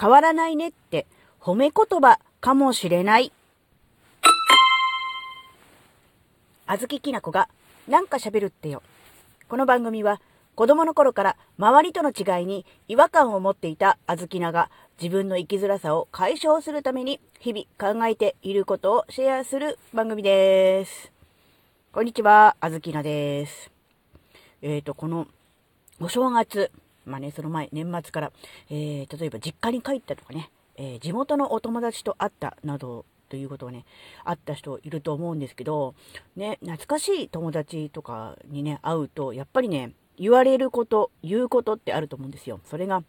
変わらないねって褒め言葉かもしれない。あずききなこがなんか喋るってよ。この番組は子供の頃から周りとの違いに違和感を持っていたあずきなが自分の生きづらさを解消するために日々考えていることをシェアする番組です。こんにちは、あずきなです。えっ、ー、と、このお正月、まあね、その前、年末から、えー、例えば実家に帰ったとかね、えー、地元のお友達と会ったなどということがね、あった人いると思うんですけど、ね、懐かしい友達とかにね、会うと、やっぱりね、言われること、言うことってあると思うんですよ。それが、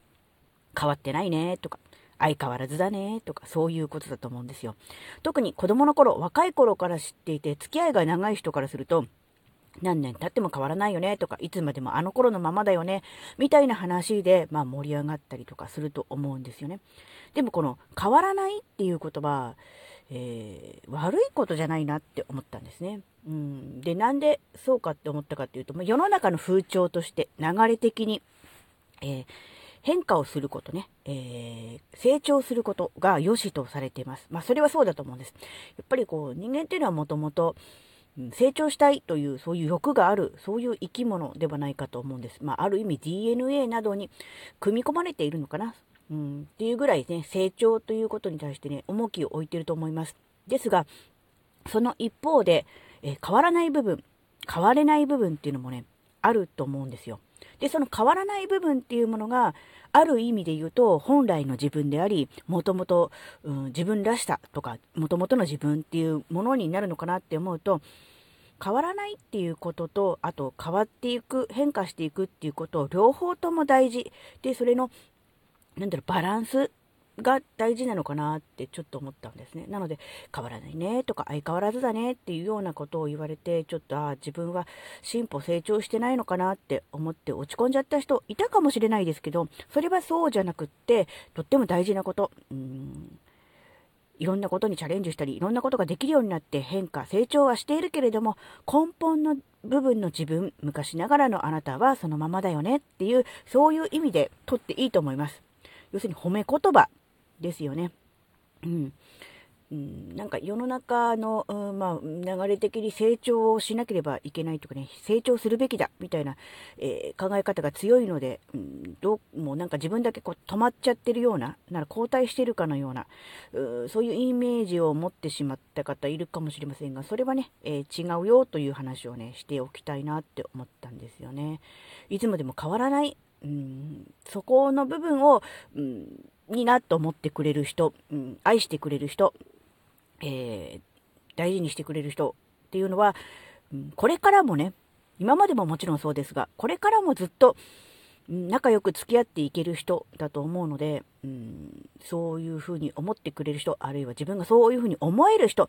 変わってないね、とか、相変わらずだね、とか、そういうことだと思うんですよ。特に子供の頃、若い頃から知っていて、付き合いが長い人からすると、何年経っても変わらないよねとか、いつまでもあの頃のままだよね、みたいな話で、まあ盛り上がったりとかすると思うんですよね。でもこの変わらないっていう言葉、えー、悪いことじゃないなって思ったんですね。うん、で、なんでそうかって思ったかっていうと、世の中の風潮として流れ的に、えー、変化をすることね、えー、成長することが良しとされています。まあ、それはそうだと思うんです。やっぱりこう、人間っていうのはもともと、成長したいという、そういう欲がある、そういう生き物ではないかと思うんです。まあ、ある意味 DNA などに組み込まれているのかな。うん、っていうぐらいね、成長ということに対してね、重きを置いていると思います。ですが、その一方で、え、変わらない部分、変われない部分っていうのもね、あると思うんですよ。で、その変わらない部分っていうものが、ある意味で言うと、本来の自分であり、もともと自分らしさとか、もともとの自分っていうものになるのかなって思うと、変わらないっていうことと、あと変わっていく、変化していくっていうことを両方とも大事。で、それの、なんだろう、バランスが大事なのかなってちょっと思ったんですね。なので、変わらないねとか相変わらずだねっていうようなことを言われて、ちょっと、ああ、自分は進歩成長してないのかなって思って落ち込んじゃった人いたかもしれないですけど、それはそうじゃなくって、とっても大事なこと。うんいろんなことにチャレンジしたり、いろんなことができるようになって変化、成長はしているけれども、根本の部分の自分、昔ながらのあなたはそのままだよねっていう、そういう意味でとっていいと思います。要するに褒め言葉ですよね。うん。なんか世の中の、うん、まあ、流れ的に成長をしなければいけないとかね、成長するべきだみたいな、えー、考え方が強いので、うん、どうもなんか自分だけこう止まっちゃってるような、なら後退してるかのような、うそういうイメージを持ってしまった方いるかもしれませんが、それはね、えー、違うよという話をね、しておきたいなって思ったんですよね。いつまでも変わらない、うん、そこの部分を、うんになと思ってくれる人、うん、愛してくれる人、えー、大事にしてくれる人っていうのは、うん、これからもね、今までももちろんそうですが、これからもずっと、仲良く付き合っていける人だと思うので、うん、そういうふうに思ってくれる人、あるいは自分がそういうふうに思える人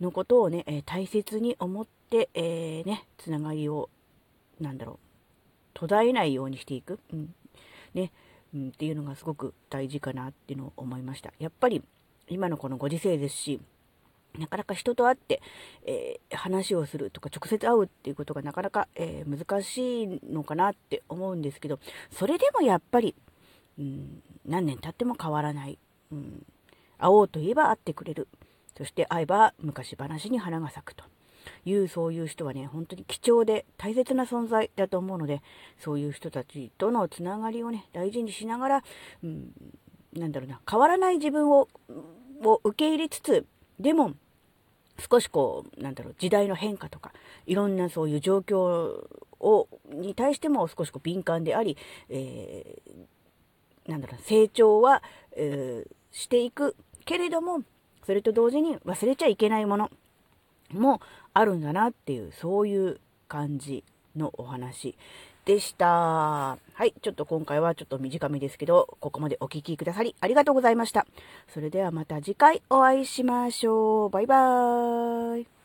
のことをね、えー、大切に思って、えー、ね、つながりを、なんだろう、途絶えないようにしていく。うん、ね、うん、っていうのがすごく大事かなっていうのを思いました。やっぱり今のこのご時世ですし、なかなか人と会って、えー、話をするとか直接会うっていうことがなかなか、えー、難しいのかなって思うんですけど、それでもやっぱり、うん、何年経っても変わらない。うん、会おうといえば会ってくれる。そして会えば昔話に花が咲くと。いうそういう人はね、本当に貴重で大切な存在だと思うので、そういう人たちとのつながりをね、大事にしながら、うん、なんだろうな、変わらない自分をを受け入れつつ、でも、少しこう、なんだろう、時代の変化とか、いろんなそういう状況を、に対しても少しこう敏感であり、えー、なんだろう、成長は、えー、していくけれども、それと同時に忘れちゃいけないものもあるんだなっていう、そういう感じのお話でした。はい。ちょっと今回はちょっと短めですけど、ここまでお聴きくださりありがとうございました。それではまた次回お会いしましょう。バイバーイ。